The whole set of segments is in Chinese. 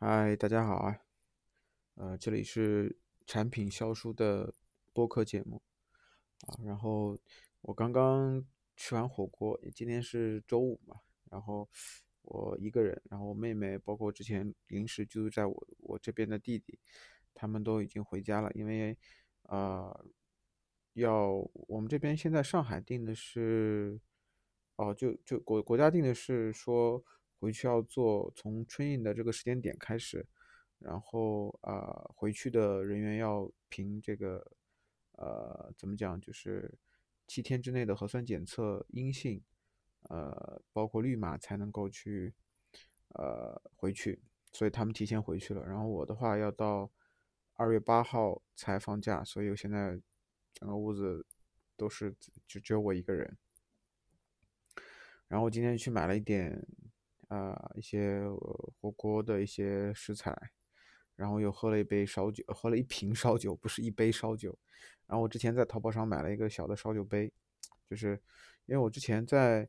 嗨，大家好啊，呃，这里是产品销售的播客节目啊。然后我刚刚吃完火锅，今天是周五嘛，然后我一个人，然后我妹妹，包括之前临时居住在我我这边的弟弟，他们都已经回家了，因为呃，要我们这边现在上海定的是，哦，就就国国家定的是说。回去要做，从春运的这个时间点开始，然后啊，回去的人员要凭这个，呃，怎么讲，就是七天之内的核酸检测阴性，呃，包括绿码才能够去，呃，回去，所以他们提前回去了。然后我的话要到二月八号才放假，所以我现在整个屋子都是就只有我一个人。然后我今天去买了一点。啊，一些火锅的一些食材，然后又喝了一杯烧酒，喝了一瓶烧酒，不是一杯烧酒。然后我之前在淘宝上买了一个小的烧酒杯，就是因为我之前在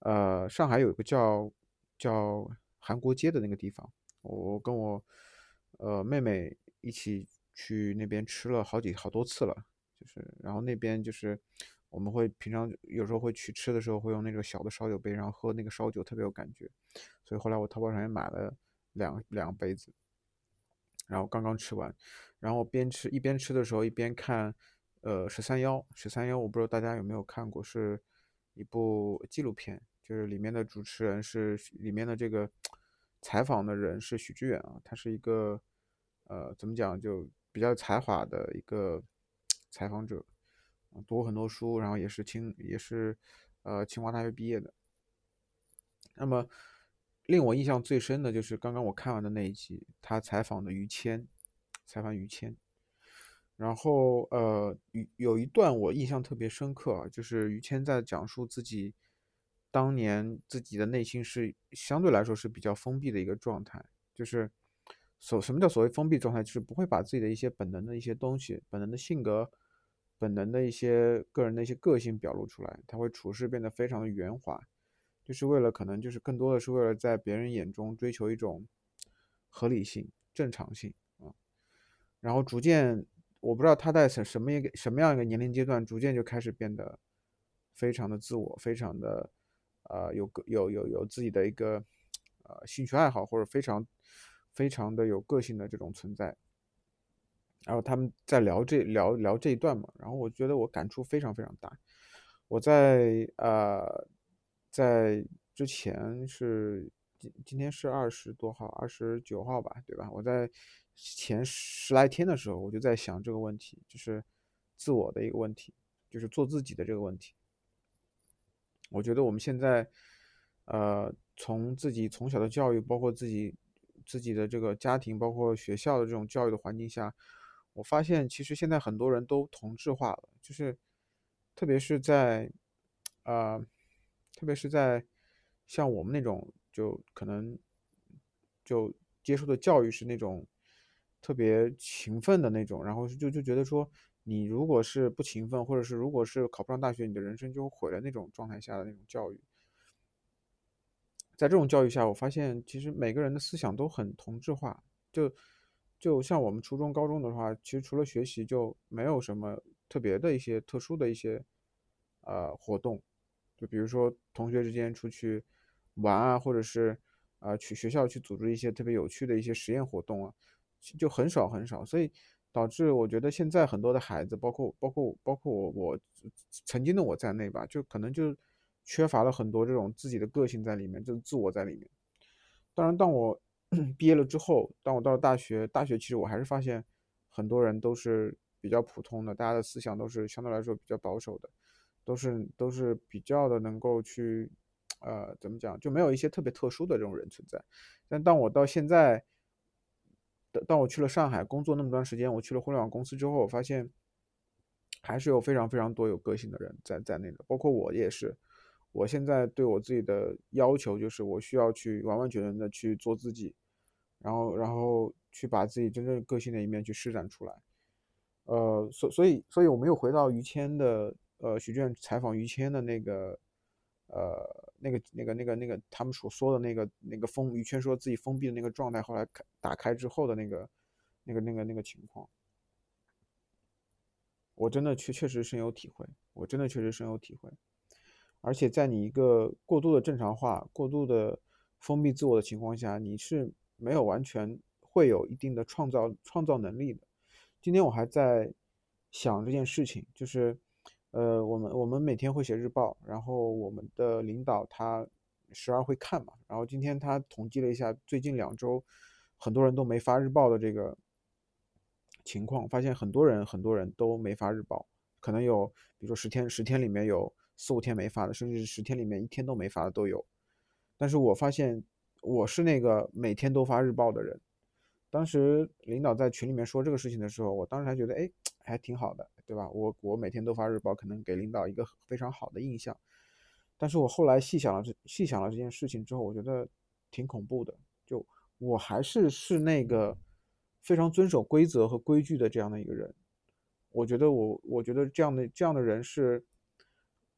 呃上海有一个叫叫韩国街的那个地方，我跟我呃妹妹一起去那边吃了好几好多次了，就是然后那边就是。我们会平常有时候会去吃的时候，会用那个小的烧酒杯，然后喝那个烧酒特别有感觉，所以后来我淘宝上也买了两两杯子，然后刚刚吃完，然后边吃一边吃的时候一边看，呃，十三幺十三幺，我不知道大家有没有看过，是一部纪录片，就是里面的主持人是里面的这个采访的人是许知远啊，他是一个呃怎么讲就比较有才华的一个采访者。读很多书，然后也是清也是，呃，清华大学毕业的。那么令我印象最深的就是刚刚我看完的那一集，他采访的于谦，采访于谦。然后呃，有有一段我印象特别深刻啊，就是于谦在讲述自己当年自己的内心是相对来说是比较封闭的一个状态，就是所什么叫所谓封闭状态，就是不会把自己的一些本能的一些东西，本能的性格。本能的一些个人的一些个性表露出来，他会处事变得非常的圆滑，就是为了可能就是更多的是为了在别人眼中追求一种合理性、正常性啊。然后逐渐，我不知道他在什什么一个什么样一个年龄阶段，逐渐就开始变得非常的自我，非常的呃有个有有有自己的一个呃兴趣爱好，或者非常非常的有个性的这种存在。然后他们在聊这聊聊这一段嘛，然后我觉得我感触非常非常大。我在呃在之前是今今天是二十多号，二十九号吧，对吧？我在前十来天的时候，我就在想这个问题，就是自我的一个问题，就是做自己的这个问题。我觉得我们现在呃从自己从小的教育，包括自己自己的这个家庭，包括学校的这种教育的环境下。我发现，其实现在很多人都同质化了，就是，特别是在，呃，特别是在像我们那种，就可能就接受的教育是那种特别勤奋的那种，然后就就觉得说，你如果是不勤奋，或者是如果是考不上大学，你的人生就毁了那种状态下的那种教育，在这种教育下，我发现其实每个人的思想都很同质化，就。就像我们初中、高中的话，其实除了学习就没有什么特别的一些特殊的一些呃活动，就比如说同学之间出去玩啊，或者是啊去学校去组织一些特别有趣的一些实验活动啊，就很少很少，所以导致我觉得现在很多的孩子，包括包括包括我我曾经的我在内吧，就可能就缺乏了很多这种自己的个性在里面，就是自我在里面。当然，当我。毕业了之后，当我到了大学，大学其实我还是发现，很多人都是比较普通的，大家的思想都是相对来说比较保守的，都是都是比较的能够去，呃，怎么讲，就没有一些特别特殊的这种人存在。但当我到现在，当我去了上海工作那么段时间，我去了互联网公司之后，我发现，还是有非常非常多有个性的人在在内的，包括我也是。我现在对我自己的要求就是，我需要去完完全全的去做自己，然后，然后去把自己真正个性的一面去施展出来。呃，所所以，所以我没有回到于谦的，呃，许志远采访于谦的那个，呃，那个那个那个那个他们所说的那个那个封于谦说自己封闭的那个状态，后来开打开之后的那个那个那个那个情况，我真的确确实深有体会，我真的确实深有体会。而且在你一个过度的正常化、过度的封闭自我的情况下，你是没有完全会有一定的创造创造能力的。今天我还在想这件事情，就是，呃，我们我们每天会写日报，然后我们的领导他时而会看嘛，然后今天他统计了一下最近两周很多人都没发日报的这个情况，发现很多人很多人都没发日报，可能有比如说十天十天里面有。四五天没发的，甚至是十天里面一天都没发的都有。但是我发现我是那个每天都发日报的人。当时领导在群里面说这个事情的时候，我当时还觉得，哎，还挺好的，对吧？我我每天都发日报，可能给领导一个非常好的印象。但是我后来细想了这细想了这件事情之后，我觉得挺恐怖的。就我还是是那个非常遵守规则和规矩的这样的一个人。我觉得我我觉得这样的这样的人是。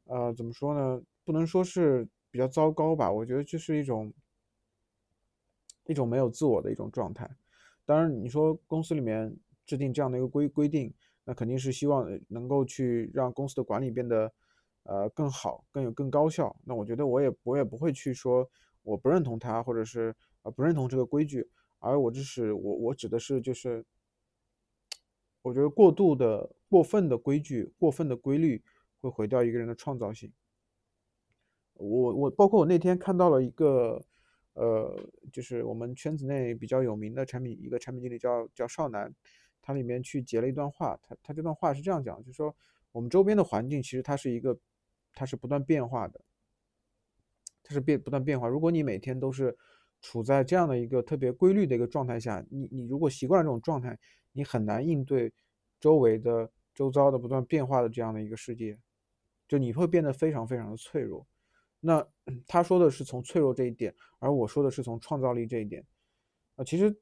呃，怎么说呢？不能说是比较糟糕吧，我觉得就是一种一种没有自我的一种状态。当然，你说公司里面制定这样的一个规规定，那肯定是希望能够去让公司的管理变得呃更好，更有更高效。那我觉得我也我也不会去说我不认同他，或者是呃不认同这个规矩，而我这是我我指的是就是，我觉得过度的、过分的规矩、过分的规律。会毁掉一个人的创造性。我我包括我那天看到了一个，呃，就是我们圈子内比较有名的产品一个产品经理叫叫少南，他里面去截了一段话，他他这段话是这样讲，就是说我们周边的环境其实它是一个，它是不断变化的，它是变不断变化。如果你每天都是处在这样的一个特别规律的一个状态下，你你如果习惯了这种状态，你很难应对周围的周遭的不断变化的这样的一个世界。就你会变得非常非常的脆弱，那 他说的是从脆弱这一点，而我说的是从创造力这一点。啊，其实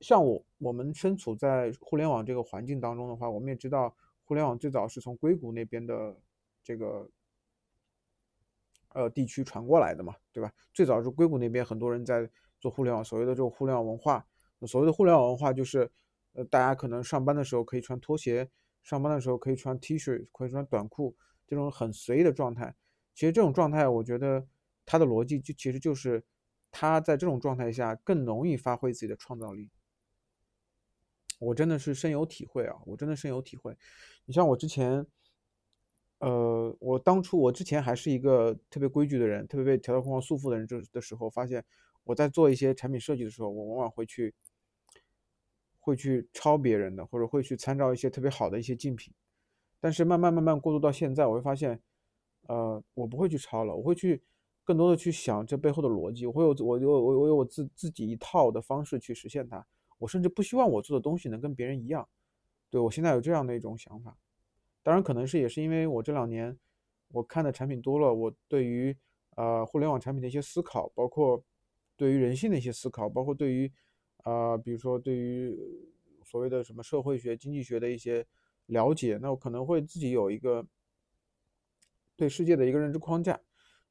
像我我们身处在互联网这个环境当中的话，我们也知道互联网最早是从硅谷那边的这个呃地区传过来的嘛，对吧？最早是硅谷那边很多人在做互联网，所谓的这种互联网文化。所谓的互联网文化就是，呃，大家可能上班的时候可以穿拖鞋，上班的时候可以穿 T 恤，可以穿短裤。这种很随意的状态，其实这种状态，我觉得他的逻辑就其实就是他在这种状态下更容易发挥自己的创造力。我真的是深有体会啊！我真的深有体会。你像我之前，呃，我当初我之前还是一个特别规矩的人，特别被条条框框束缚的人，这的时候发现我在做一些产品设计的时候，我往往会去会去抄别人的，或者会去参照一些特别好的一些竞品。但是慢慢慢慢过渡到现在，我会发现，呃，我不会去抄了，我会去更多的去想这背后的逻辑，我会有我有我我有我自自己一套的方式去实现它。我甚至不希望我做的东西能跟别人一样。对我现在有这样的一种想法。当然，可能是也是因为我这两年我看的产品多了，我对于呃互联网产品的一些思考，包括对于人性的一些思考，包括对于啊比如说对于所谓的什么社会学、经济学的一些。了解，那我可能会自己有一个对世界的一个认知框架，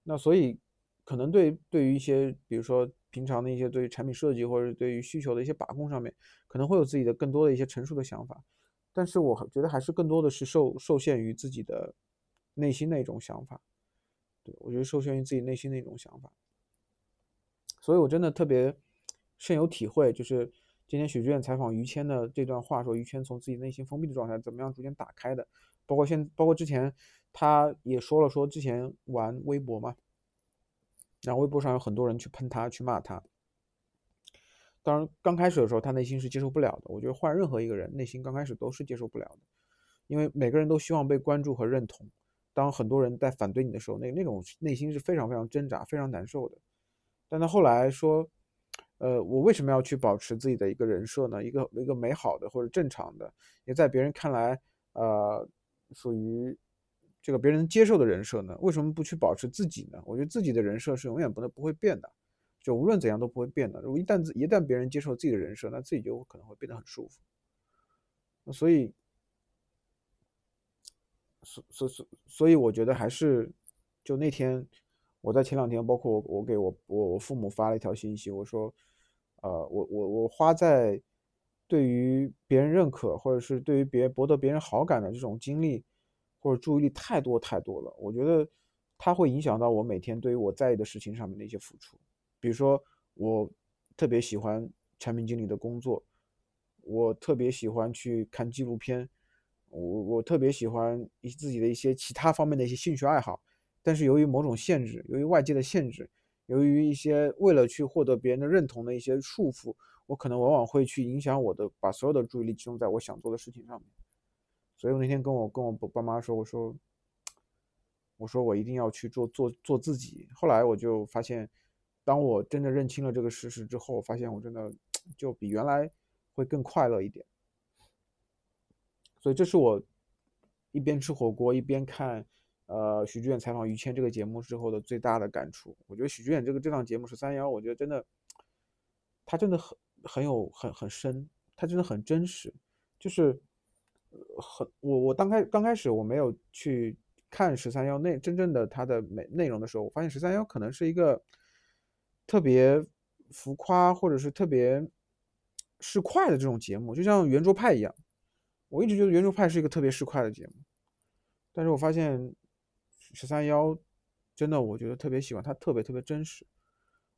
那所以可能对对于一些，比如说平常的一些对于产品设计或者对于需求的一些把控上面，可能会有自己的更多的一些成熟的想法，但是我觉得还是更多的是受受限于自己的内心的一种想法，对我觉得受限于自己内心的一种想法，所以我真的特别深有体会，就是。今天许志远采访于谦的这段话说，于谦从自己内心封闭的状态怎么样逐渐打开的，包括现包括之前他也说了，说之前玩微博嘛，然后微博上有很多人去喷他，去骂他。当然刚开始的时候他内心是接受不了的，我觉得换任何一个人内心刚开始都是接受不了的，因为每个人都希望被关注和认同。当很多人在反对你的时候，那那种内心是非常非常挣扎、非常难受的。但他后来说。呃，我为什么要去保持自己的一个人设呢？一个一个美好的或者正常的，也在别人看来，呃，属于这个别人接受的人设呢？为什么不去保持自己呢？我觉得自己的人设是永远不能不会变的，就无论怎样都不会变的。如果一旦一旦别人接受自己的人设，那自己就可能会变得很舒服。所以，所所所所以，我觉得还是就那天我在前两天，包括我我给我我我父母发了一条信息，我说，呃，我我我花在对于别人认可或者是对于别博得别人好感的这种精力或者注意力太多太多了，我觉得它会影响到我每天对于我在意的事情上面的一些付出，比如说我特别喜欢产品经理的工作，我特别喜欢去看纪录片。我我特别喜欢一自己的一些其他方面的一些兴趣爱好，但是由于某种限制，由于外界的限制，由于一些为了去获得别人的认同的一些束缚，我可能往往会去影响我的，把所有的注意力集中在我想做的事情上面。所以我那天跟我跟我爸妈说，我说，我说我一定要去做做做自己。后来我就发现，当我真的认清了这个事实之后，发现我真的就比原来会更快乐一点。所以这是我一边吃火锅一边看，呃，许知远采访于谦这个节目之后的最大的感触。我觉得许知远这个这档节目是三幺，我觉得真的，他真的很很有很很深，他真的很真实。就是很我我刚开刚开始我没有去看十三幺内真正的它的内内容的时候，我发现十三幺可能是一个特别浮夸或者是特别市侩的这种节目，就像圆桌派一样。我一直觉得圆桌派是一个特别市侩的节目，但是我发现十三幺真的，我觉得特别喜欢他，特别特别真实。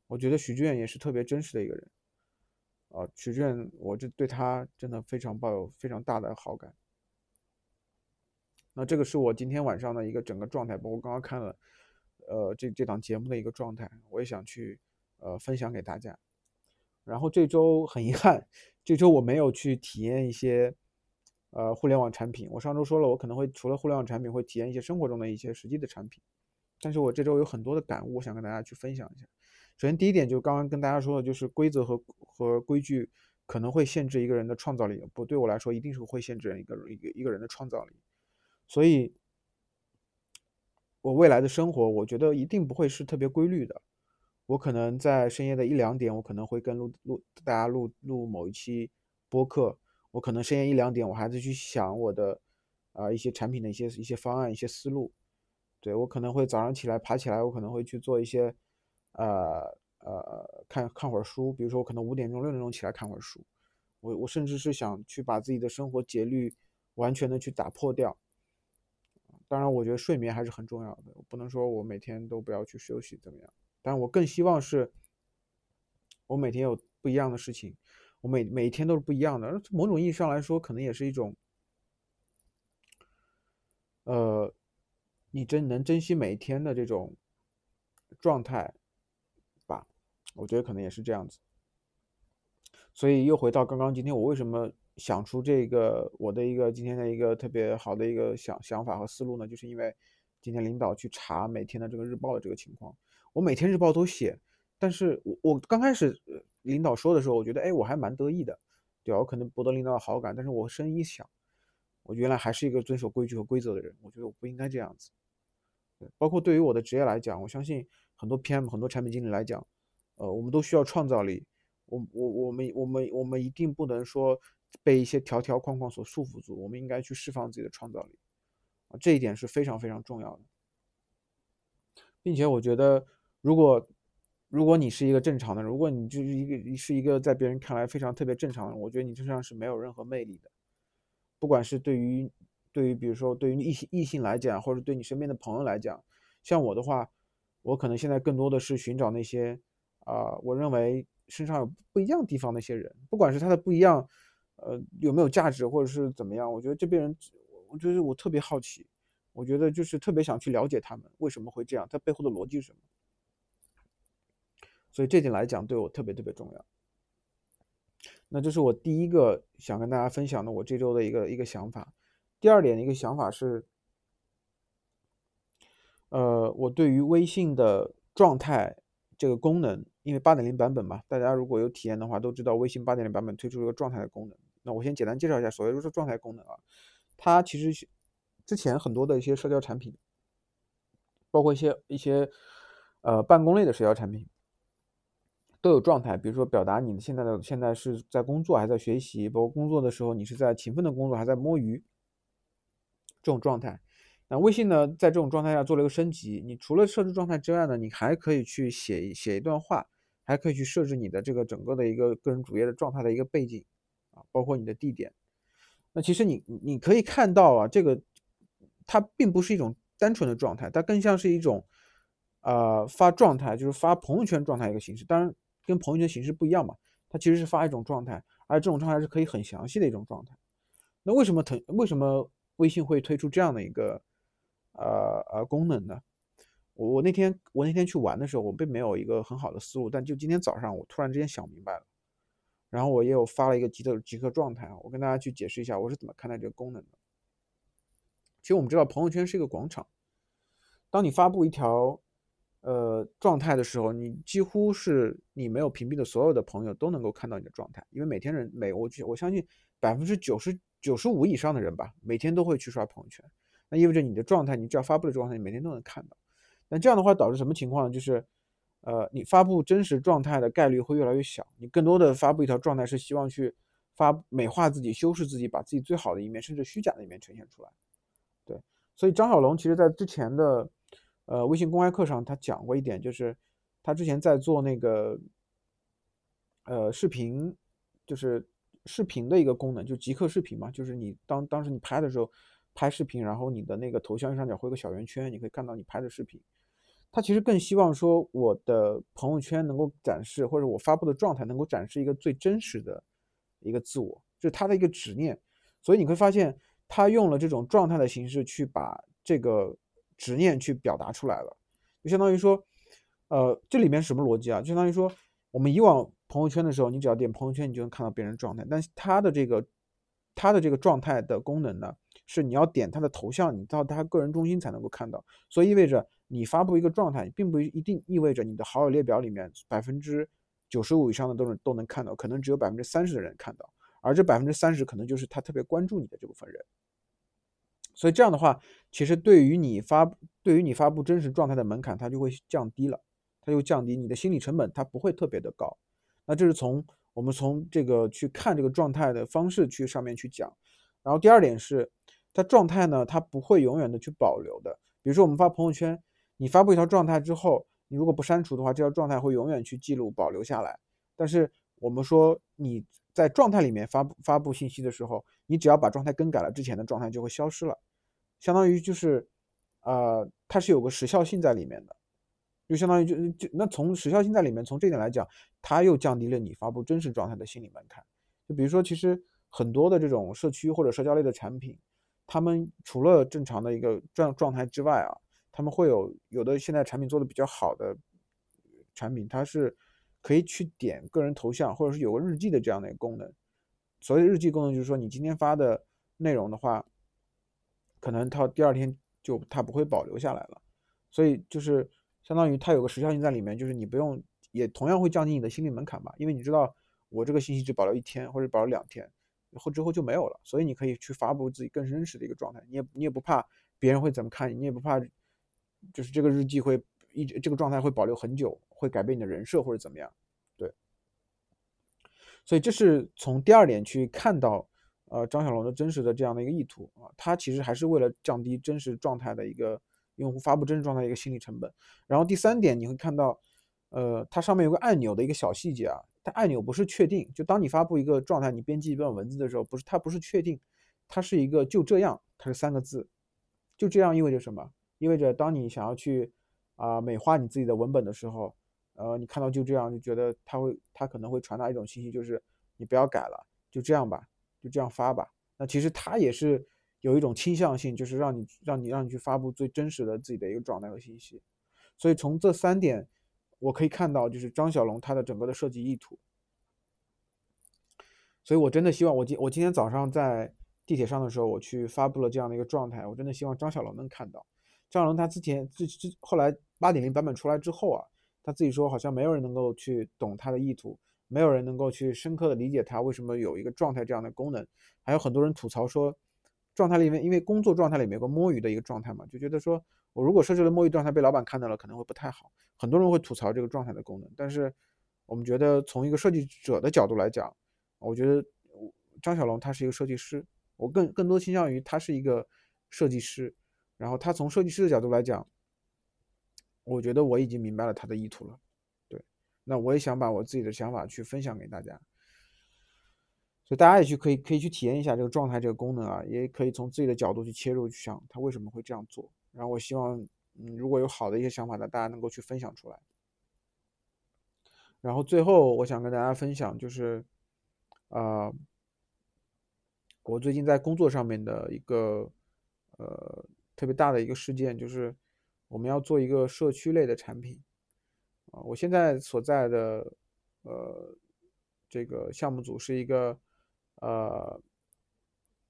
我觉得许志远也是特别真实的一个人，啊，许志远，我这对他真的非常抱有非常大的好感。那这个是我今天晚上的一个整个状态，包括刚刚看了，呃，这这档节目的一个状态，我也想去呃分享给大家。然后这周很遗憾，这周我没有去体验一些。呃，互联网产品，我上周说了，我可能会除了互联网产品，会体验一些生活中的一些实际的产品。但是我这周有很多的感悟，我想跟大家去分享一下。首先，第一点就是刚刚跟大家说的，就是规则和和规矩可能会限制一个人的创造力。不，对我来说，一定是会限制一个一个一个人的创造力。所以，我未来的生活，我觉得一定不会是特别规律的。我可能在深夜的一两点，我可能会跟录录大家录录某一期播客。我可能深夜一两点，我还在去想我的，啊一些产品的一些一些方案、一些思路。对我可能会早上起来爬起来，我可能会去做一些，呃呃看看会儿书。比如说我可能五点钟、六点钟起来看会儿书。我我甚至是想去把自己的生活节律完全的去打破掉。当然，我觉得睡眠还是很重要的。我不能说我每天都不要去休息怎么样？但我更希望是，我每天有不一样的事情。我每每一天都是不一样的，某种意义上来说，可能也是一种，呃，你真能珍惜每一天的这种状态吧？我觉得可能也是这样子。所以又回到刚刚今天，我为什么想出这个我的一个今天的一个特别好的一个想想法和思路呢？就是因为今天领导去查每天的这个日报的这个情况，我每天日报都写，但是我我刚开始。领导说的时候，我觉得，哎，我还蛮得意的，对？我可能博得领导的好感，但是我深一想，我原来还是一个遵守规矩和规则的人，我觉得我不应该这样子。对，包括对于我的职业来讲，我相信很多 PM、很多产品经理来讲，呃，我们都需要创造力。我、我、我们、我们、我们一定不能说被一些条条框框所束缚住，我们应该去释放自己的创造力。啊，这一点是非常非常重要的，并且我觉得，如果如果你是一个正常的，如果你就是一个是一个在别人看来非常特别正常的人，我觉得你身上是没有任何魅力的。不管是对于对于比如说对于异性异性来讲，或者对你身边的朋友来讲，像我的话，我可能现在更多的是寻找那些啊，我认为身上有不一样地方那些人，不管是他的不一样，呃，有没有价值，或者是怎么样，我觉得这边人，我觉得我特别好奇，我觉得就是特别想去了解他们为什么会这样，他背后的逻辑是什么。所以这点来讲，对我特别特别重要。那这是我第一个想跟大家分享的我这周的一个一个想法。第二点的一个想法是，呃，我对于微信的状态这个功能，因为八点零版本嘛，大家如果有体验的话，都知道微信八点零版本推出了一个状态的功能。那我先简单介绍一下所谓说状态功能啊，它其实之前很多的一些社交产品，包括一些一些呃办公类的社交产品。都有状态，比如说表达你现在的现在是在工作还在学习，包括工作的时候你是在勤奋的工作还在摸鱼，这种状态。那微信呢，在这种状态下做了一个升级，你除了设置状态之外呢，你还可以去写写一段话，还可以去设置你的这个整个的一个个人主页的状态的一个背景啊，包括你的地点。那其实你你可以看到啊，这个它并不是一种单纯的状态，它更像是一种呃发状态，就是发朋友圈状态一个形式。当然跟朋友圈形式不一样嘛，它其实是发一种状态，而这种状态是可以很详细的一种状态。那为什么腾为什么微信会推出这样的一个呃呃功能呢？我我那天我那天去玩的时候，我并没有一个很好的思路，但就今天早上我突然之间想明白了。然后我也有发了一个极特极客状态啊，我跟大家去解释一下我是怎么看待这个功能的。其实我们知道朋友圈是一个广场，当你发布一条呃状态的时候，你几乎是你没有屏蔽的所有的朋友都能够看到你的状态，因为每天人每我我相信百分之九十九十五以上的人吧，每天都会去刷朋友圈，那意味着你的状态，你只要发布的状态，你每天都能看到。那这样的话导致什么情况呢？就是。呃，你发布真实状态的概率会越来越小。你更多的发布一条状态是希望去发美化自己、修饰自己，把自己最好的一面，甚至虚假的一面呈现出来。对，所以张小龙其实在之前的呃微信公开课上，他讲过一点，就是他之前在做那个呃视频，就是视频的一个功能，就即刻视频嘛，就是你当当时你拍的时候拍视频，然后你的那个头像右上角会有个小圆圈，你可以看到你拍的视频。他其实更希望说，我的朋友圈能够展示，或者我发布的状态能够展示一个最真实的一个自我，就是他的一个执念。所以你会发现，他用了这种状态的形式去把这个执念去表达出来了，就相当于说，呃，这里面什么逻辑啊？就相当于说，我们以往朋友圈的时候，你只要点朋友圈，你就能看到别人状态，但是他的这个他的这个状态的功能呢，是你要点他的头像，你到他个人中心才能够看到，所以意味着。你发布一个状态，并不一定意味着你的好友列表里面百分之九十五以上的都是都能看到，可能只有百分之三十的人看到，而这百分之三十可能就是他特别关注你的这部分人。所以这样的话，其实对于你发对于你发布真实状态的门槛，它就会降低了，它就降低你的心理成本，它不会特别的高。那这是从我们从这个去看这个状态的方式去上面去讲。然后第二点是，它状态呢，它不会永远的去保留的。比如说我们发朋友圈。你发布一条状态之后，你如果不删除的话，这条状态会永远去记录保留下来。但是我们说你在状态里面发布发布信息的时候，你只要把状态更改了，之前的状态就会消失了，相当于就是，呃，它是有个时效性在里面的，就相当于就就那从时效性在里面，从这点来讲，它又降低了你发布真实状态的心理门槛。就比如说，其实很多的这种社区或者社交类的产品，他们除了正常的一个状状态之外啊。他们会有有的现在产品做的比较好的产品，它是可以去点个人头像，或者是有个日记的这样的一个功能。所谓日记功能，就是说你今天发的内容的话，可能它第二天就它不会保留下来了。所以就是相当于它有个时效性在里面，就是你不用也同样会降低你的心理门槛吧，因为你知道我这个信息只保留一天或者保留两天，后之后就没有了，所以你可以去发布自己更真实的一个状态，你也你也不怕别人会怎么看你，你也不怕。就是这个日记会一直这个状态会保留很久，会改变你的人设或者怎么样，所以这是从第二点去看到，呃，张小龙的真实的这样的一个意图啊，他其实还是为了降低真实状态的一个用户发布真实状态的一个心理成本。然后第三点你会看到，呃，它上面有个按钮的一个小细节啊，它按钮不是确定，就当你发布一个状态，你编辑一段文字的时候，不是它不是确定，它是一个就这样，它是三个字，就这样意味着什么？意味着，当你想要去啊美化你自己的文本的时候，呃，你看到就这样，就觉得他会，他可能会传达一种信息，就是你不要改了，就这样吧，就这样发吧。那其实他也是有一种倾向性，就是让你让你让你去发布最真实的自己的一个状态和信息。所以从这三点，我可以看到，就是张小龙他的整个的设计意图。所以我真的希望，我今我今天早上在地铁上的时候，我去发布了这样的一个状态，我真的希望张小龙能看到。张小龙他之前自之后来八点零版本出来之后啊，他自己说好像没有人能够去懂他的意图，没有人能够去深刻的理解他为什么有一个状态这样的功能。还有很多人吐槽说，状态里面因为工作状态里面有个摸鱼的一个状态嘛，就觉得说我如果设置了摸鱼状态被老板看到了可能会不太好。很多人会吐槽这个状态的功能，但是我们觉得从一个设计者的角度来讲，我觉得张小龙他是一个设计师，我更更多倾向于他是一个设计师。然后他从设计师的角度来讲，我觉得我已经明白了他的意图了。对，那我也想把我自己的想法去分享给大家，所以大家也去可以可以去体验一下这个状态这个功能啊，也可以从自己的角度去切入去想他为什么会这样做。然后我希望，嗯，如果有好的一些想法呢，大家能够去分享出来。然后最后我想跟大家分享就是，啊，我最近在工作上面的一个呃特别大的一个事件，就是我们要做一个社区类的产品啊。我现在所在的呃这个项目组是一个呃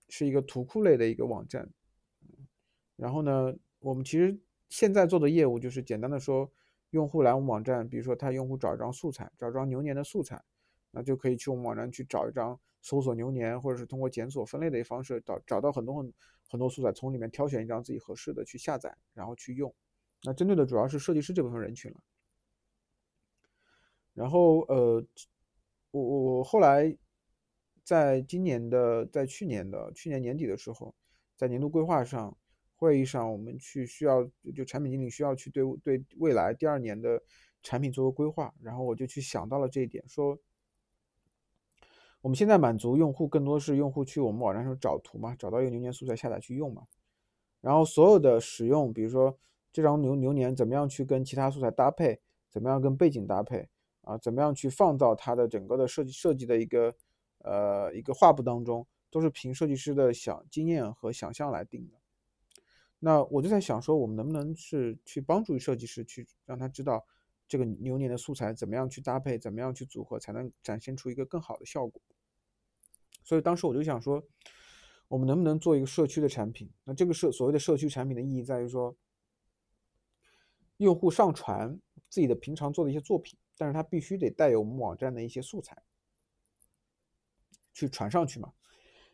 是一个图库类的一个网站，然后呢。我们其实现在做的业务就是简单的说，用户来我们网站，比如说他用户找一张素材，找一张牛年的素材，那就可以去我们网站去找一张搜索牛年，或者是通过检索分类的方式找找到很多很很多素材，从里面挑选一张自己合适的去下载，然后去用。那针对的主要是设计师这部分人群了。然后呃，我我我后来在今年的在去年的去年年底的时候，在年度规划上。会议上，我们去需要就产品经理需要去对对未来第二年的产品做个规划，然后我就去想到了这一点，说我们现在满足用户更多是用户去我们网站上找图嘛，找到一个牛年素材下载去用嘛，然后所有的使用，比如说这张牛牛年怎么样去跟其他素材搭配，怎么样跟背景搭配啊，怎么样去放到它的整个的设计设计的一个呃一个画布当中，都是凭设计师的想经验和想象来定的。那我就在想说，我们能不能是去帮助设计师去让他知道这个牛年的素材怎么样去搭配，怎么样去组合，才能展现出一个更好的效果。所以当时我就想说，我们能不能做一个社区的产品？那这个社所谓的社区产品的意义在于说，用户上传自己的平常做的一些作品，但是他必须得带有我们网站的一些素材去传上去嘛。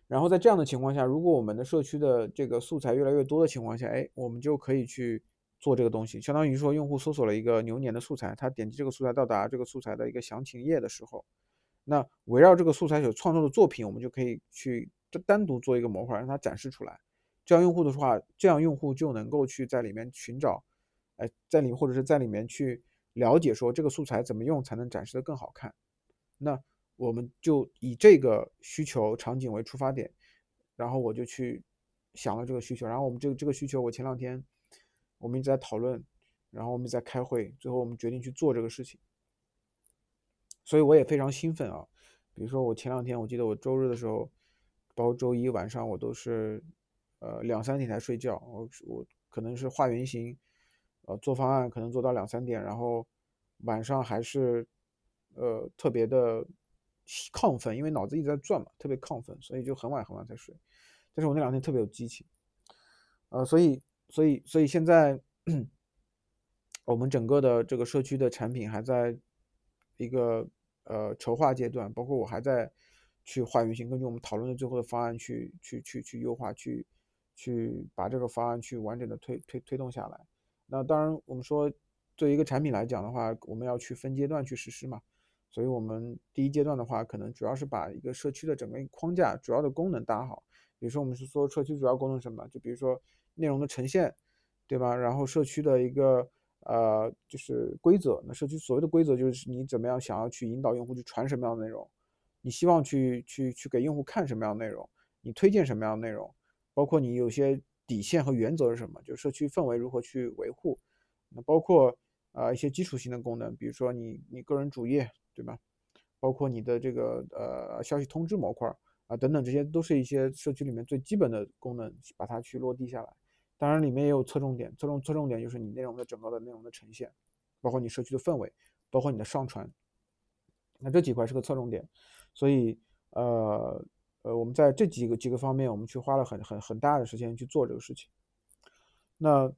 然后在这样的情况下，如果我们的社区的这个素材越来越多的情况下，哎，我们就可以去做这个东西。相当于说，用户搜索了一个牛年的素材，他点击这个素材到达这个素材的一个详情页的时候，那围绕这个素材所创作的作品，我们就可以去单独做一个模块，让它展示出来。这样用户的话，这样用户就能够去在里面寻找，哎，在里或者是在里面去了解说这个素材怎么用才能展示的更好看。那。我们就以这个需求场景为出发点，然后我就去想了这个需求，然后我们这个这个需求，我前两天我们一直在讨论，然后我们在开会，最后我们决定去做这个事情，所以我也非常兴奋啊。比如说我前两天，我记得我周日的时候，包括周一晚上，我都是呃两三点才睡觉，我我可能是画原型，呃做方案，可能做到两三点，然后晚上还是呃特别的。亢奋，因为脑子一直在转嘛，特别亢奋，所以就很晚很晚才睡。但是我那两天特别有激情，呃，所以所以所以现在我们整个的这个社区的产品还在一个呃筹划阶段，包括我还在去画原型，根据我们讨论的最后的方案去去去去优化，去去把这个方案去完整的推推推动下来。那当然，我们说作为一个产品来讲的话，我们要去分阶段去实施嘛。所以，我们第一阶段的话，可能主要是把一个社区的整个框架、主要的功能搭好。比如说，我们是说社区主要功能什么？就比如说内容的呈现，对吧？然后社区的一个呃，就是规则。那社区所谓的规则，就是你怎么样想要去引导用户去传什么样的内容，你希望去去去给用户看什么样的内容，你推荐什么样的内容，包括你有些底线和原则是什么？就社区氛围如何去维护？那包括啊一些基础性的功能，比如说你你个人主页。对吧？包括你的这个呃消息通知模块啊等等，这些都是一些社区里面最基本的功能，把它去落地下来。当然里面也有侧重点，侧重侧重点就是你内容的整个的内容的呈现，包括你社区的氛围，包括你的上传。那这几块是个侧重点，所以呃呃，我们在这几个几个方面，我们去花了很很很大的时间去做这个事情。那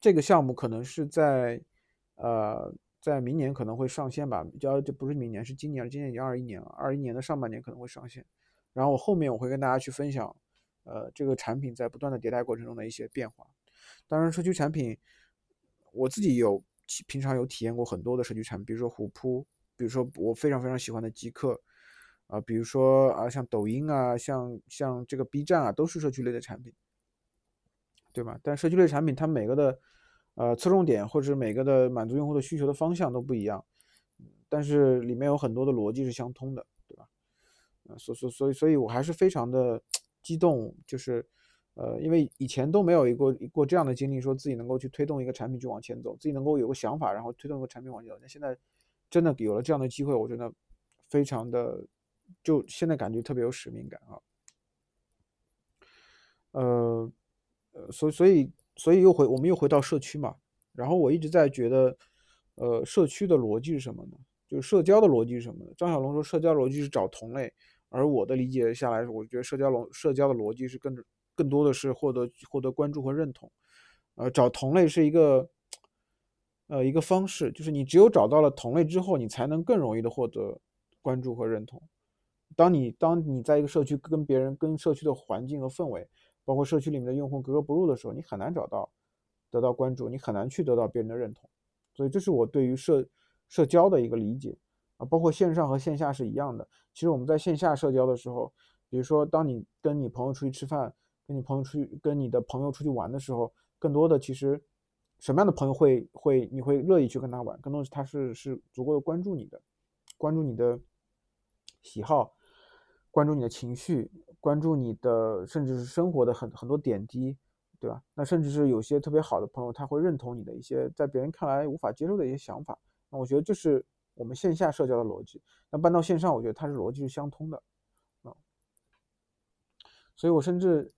这个项目可能是在呃。在明年可能会上线吧，叫这不是明年，是今年今年已经二一年了，二一年的上半年可能会上线。然后我后面我会跟大家去分享，呃，这个产品在不断的迭代过程中的一些变化。当然，社区产品我自己有平常有体验过很多的社区产品，比如说虎扑，比如说我非常非常喜欢的极客，啊，比如说啊像抖音啊，像像这个 B 站啊，都是社区类的产品。对吧？但社区类产品它每个的呃侧重点或者每个的满足用户的需求的方向都不一样，但是里面有很多的逻辑是相通的，对吧？所所所以所以我还是非常的激动，就是呃，因为以前都没有一个过这样的经历，说自己能够去推动一个产品去往前走，自己能够有个想法，然后推动一个产品往前走。那现在真的有了这样的机会，我觉得非常的，就现在感觉特别有使命感啊。呃，呃，所以所以所以又回我们又回到社区嘛，然后我一直在觉得，呃，社区的逻辑是什么呢？就是社交的逻辑是什么呢？张小龙说社交逻辑是找同类，而我的理解下来，我觉得社交逻社交的逻辑是更更多的是获得获得关注和认同，呃，找同类是一个，呃，一个方式，就是你只有找到了同类之后，你才能更容易的获得关注和认同。当你当你在一个社区跟别人跟社区的环境和氛围。包括社区里面的用户格格不入的时候，你很难找到得到关注，你很难去得到别人的认同，所以这是我对于社社交的一个理解啊。包括线上和线下是一样的。其实我们在线下社交的时候，比如说当你跟你朋友出去吃饭，跟你朋友出去跟你的朋友出去玩的时候，更多的其实什么样的朋友会会你会乐意去跟他玩？更多是他是是足够的关注你的，关注你的喜好，关注你的情绪。关注你的，甚至是生活的很很多点滴，对吧？那甚至是有些特别好的朋友，他会认同你的一些在别人看来无法接受的一些想法。那我觉得这是我们线下社交的逻辑。那搬到线上，我觉得它是逻辑是相通的啊。所以我甚至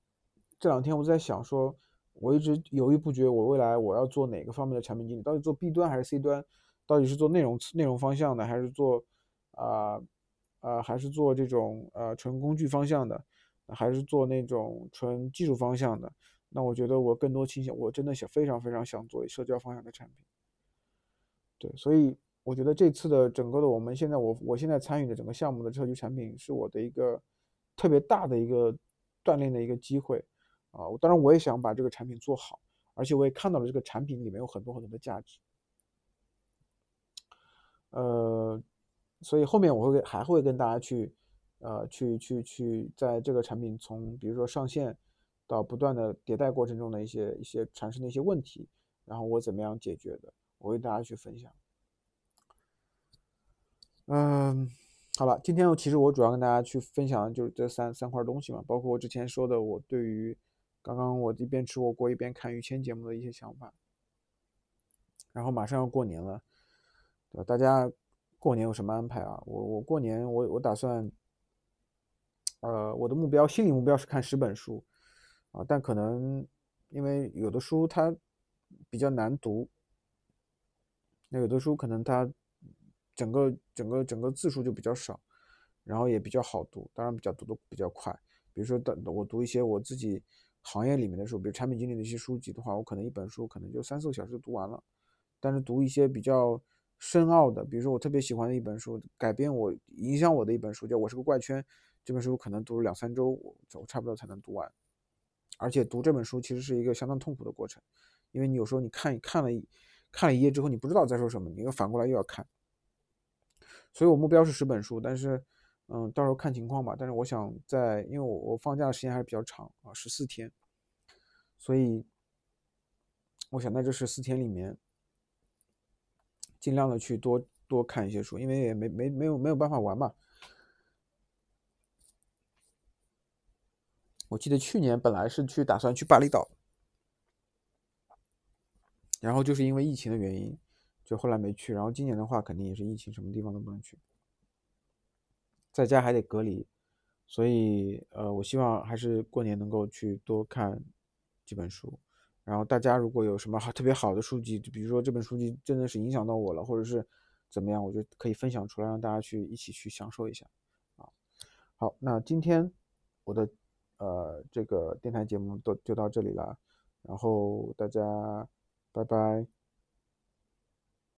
这两天我在想说，我一直犹豫不决，我未来我要做哪个方面的产品经理？到底做 B 端还是 C 端？到底是做内容内容方向的，还是做啊？啊还是做这种呃纯工具方向的，还是做那种纯技术方向的？那我觉得我更多倾向，我真的想非常非常想做社交方向的产品。对，所以我觉得这次的整个的我们现在我我现在参与的整个项目的社区产品，是我的一个特别大的一个锻炼的一个机会啊！当然我也想把这个产品做好，而且我也看到了这个产品里面有很多很多的价值。呃。所以后面我会还会跟大家去，呃，去去去，在这个产品从比如说上线到不断的迭代过程中的一些一些产生的一些问题，然后我怎么样解决的，我为大家去分享。嗯，好了，今天其实我主要跟大家去分享的就是这三三块东西嘛，包括我之前说的我对于刚刚我一边吃火锅一边看于谦节目的一些想法。然后马上要过年了，对吧？大家。过年有什么安排啊？我我过年我我打算，呃，我的目标心理目标是看十本书，啊，但可能因为有的书它比较难读，那有的书可能它整个整个整个字数就比较少，然后也比较好读，当然比较读的比较快。比如说等我读一些我自己行业里面的书，比如产品经理的一些书籍的话，我可能一本书可能就三四个小时就读完了。但是读一些比较。深奥的，比如说我特别喜欢的一本书，改变我、影响我的一本书，叫《我是个怪圈》。这本书可能读了两三周，我我差不多才能读完。而且读这本书其实是一个相当痛苦的过程，因为你有时候你看看了一看了一页之后，你不知道在说什么，你又反过来又要看。所以我目标是十本书，但是嗯，到时候看情况吧。但是我想在，因为我我放假的时间还是比较长啊，十四天，所以我想在这十四天里面。尽量的去多多看一些书，因为也没没没有没有办法玩嘛。我记得去年本来是去打算去巴厘岛，然后就是因为疫情的原因，就后来没去。然后今年的话，肯定也是疫情，什么地方都不能去，在家还得隔离，所以呃，我希望还是过年能够去多看几本书。然后大家如果有什么好特别好的书籍，就比如说这本书籍真的是影响到我了，或者是怎么样，我就可以分享出来，让大家去一起去享受一下啊。好，那今天我的呃这个电台节目都就到这里了，然后大家拜拜。